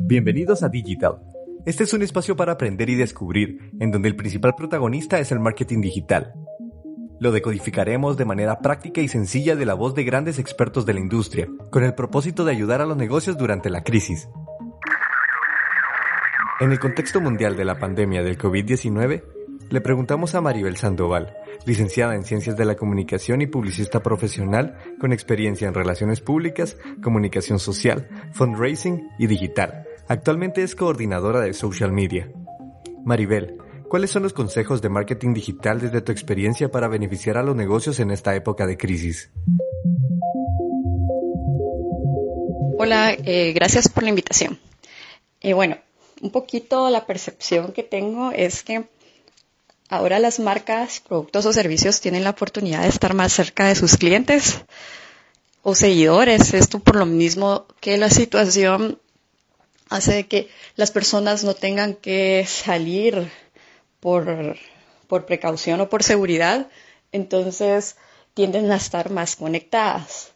Bienvenidos a Digital. Este es un espacio para aprender y descubrir, en donde el principal protagonista es el marketing digital. Lo decodificaremos de manera práctica y sencilla de la voz de grandes expertos de la industria, con el propósito de ayudar a los negocios durante la crisis. En el contexto mundial de la pandemia del COVID-19, le preguntamos a Maribel Sandoval, licenciada en Ciencias de la Comunicación y publicista profesional con experiencia en relaciones públicas, comunicación social, fundraising y digital. Actualmente es coordinadora de social media. Maribel, ¿cuáles son los consejos de marketing digital desde tu experiencia para beneficiar a los negocios en esta época de crisis? Hola, eh, gracias por la invitación. Eh, bueno, un poquito la percepción que tengo es que Ahora las marcas, productos o servicios tienen la oportunidad de estar más cerca de sus clientes o seguidores. Esto por lo mismo que la situación hace que las personas no tengan que salir por, por precaución o por seguridad. Entonces tienden a estar más conectadas.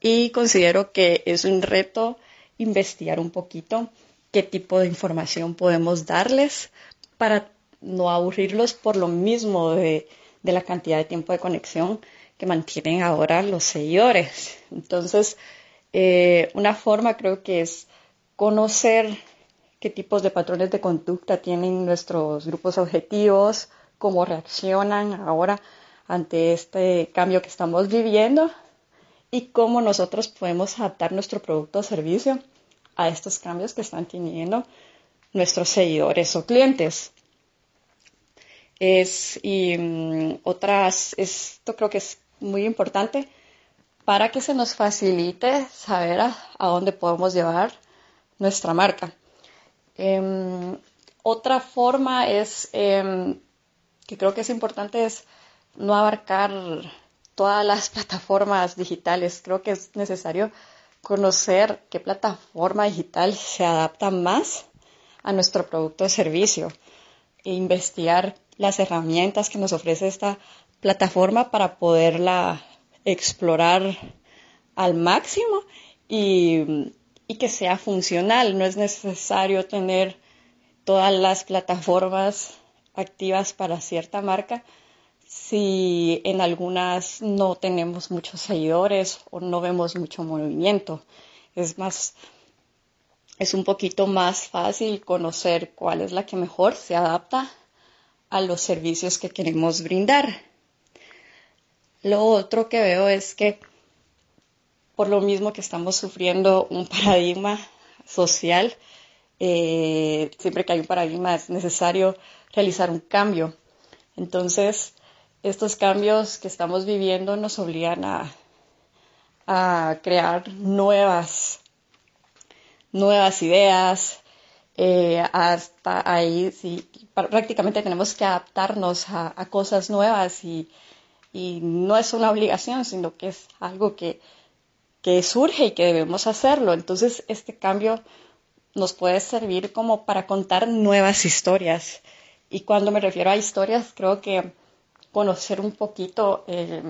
Y considero que es un reto investigar un poquito qué tipo de información podemos darles para no aburrirlos por lo mismo de, la cantidad de tiempo de conexión que mantienen ahora los seguidores. Entonces, eh, una forma creo que es conocer qué tipos de patrones de conducta tienen nuestros grupos objetivos, cómo reaccionan ahora ante este cambio que estamos viviendo y cómo nosotros podemos adaptar nuestro producto o servicio a estos cambios que están teniendo nuestros seguidores o clientes es y mm, otras esto creo que es muy importante para que se nos facilite saber a, dónde podemos llevar nuestra marca. Em, otra forma es em, que creo que es importante es no abarcar todas las plataformas digitales. Creo que es necesario conocer qué plataforma digital se adapta más a nuestro producto o servicio e investigar las herramientas que nos ofrece esta plataforma para poderla explorar al máximo y, que sea funcional. No es necesario tener todas las plataformas activas para cierta marca si en algunas no tenemos muchos seguidores o no vemos mucho movimiento. Es más, es un poquito más fácil conocer cuál es la que mejor se adapta a los servicios que queremos brindar. Lo otro que veo es que por lo mismo que estamos sufriendo un paradigma social, eh, siempre que hay un paradigma es necesario realizar un cambio. Entonces, estos cambios que estamos viviendo nos obligan a, a crear nuevas, nuevas ideas, eh, hasta ahí sí, prácticamente tenemos que adaptarnos a, cosas nuevas y, no es una obligación, sino que es algo que, que surge y que debemos hacerlo. Entonces, este cambio nos puede servir como para contar nuevas historias. Y cuando me refiero a historias, creo que conocer un poquito eh,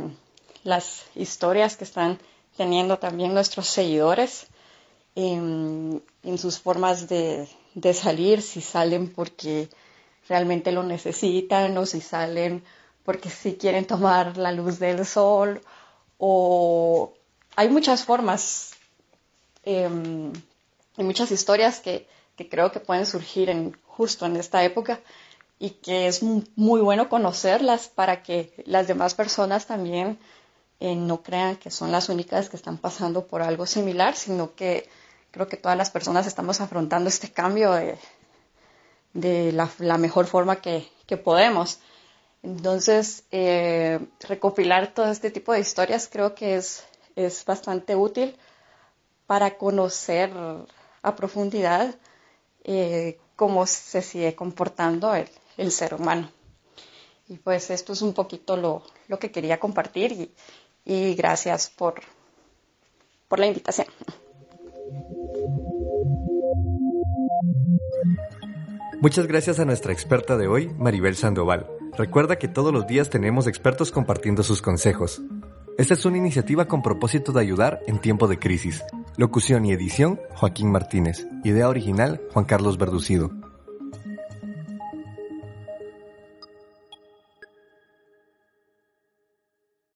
las historias que están teniendo también nuestros seguidores en sus formas de, de salir, si salen porque realmente lo necesitan o si salen porque si quieren tomar la luz del sol o hay muchas formas em, y muchas historias que, creo que pueden surgir en, justo en esta época y que es muy bueno conocerlas para que las demás personas también eh, no crean que son las únicas que están pasando por algo similar, sino que creo que todas las personas estamos afrontando este cambio de, la, mejor forma que, podemos. Entonces, eh, recopilar todo este tipo de historias creo que es, es bastante útil para conocer a profundidad eh, cómo se sigue comportando el, el, ser humano. Y pues esto es un poquito lo, lo que quería compartir y, y gracias por, por la invitación. Muchas gracias a nuestra experta de hoy, Maribel Sandoval. Recuerda que todos los días tenemos expertos compartiendo sus consejos. Esta es una iniciativa con propósito de ayudar en tiempo de crisis. Locución y edición, Joaquín Martínez. Idea original, Juan Carlos Verducido.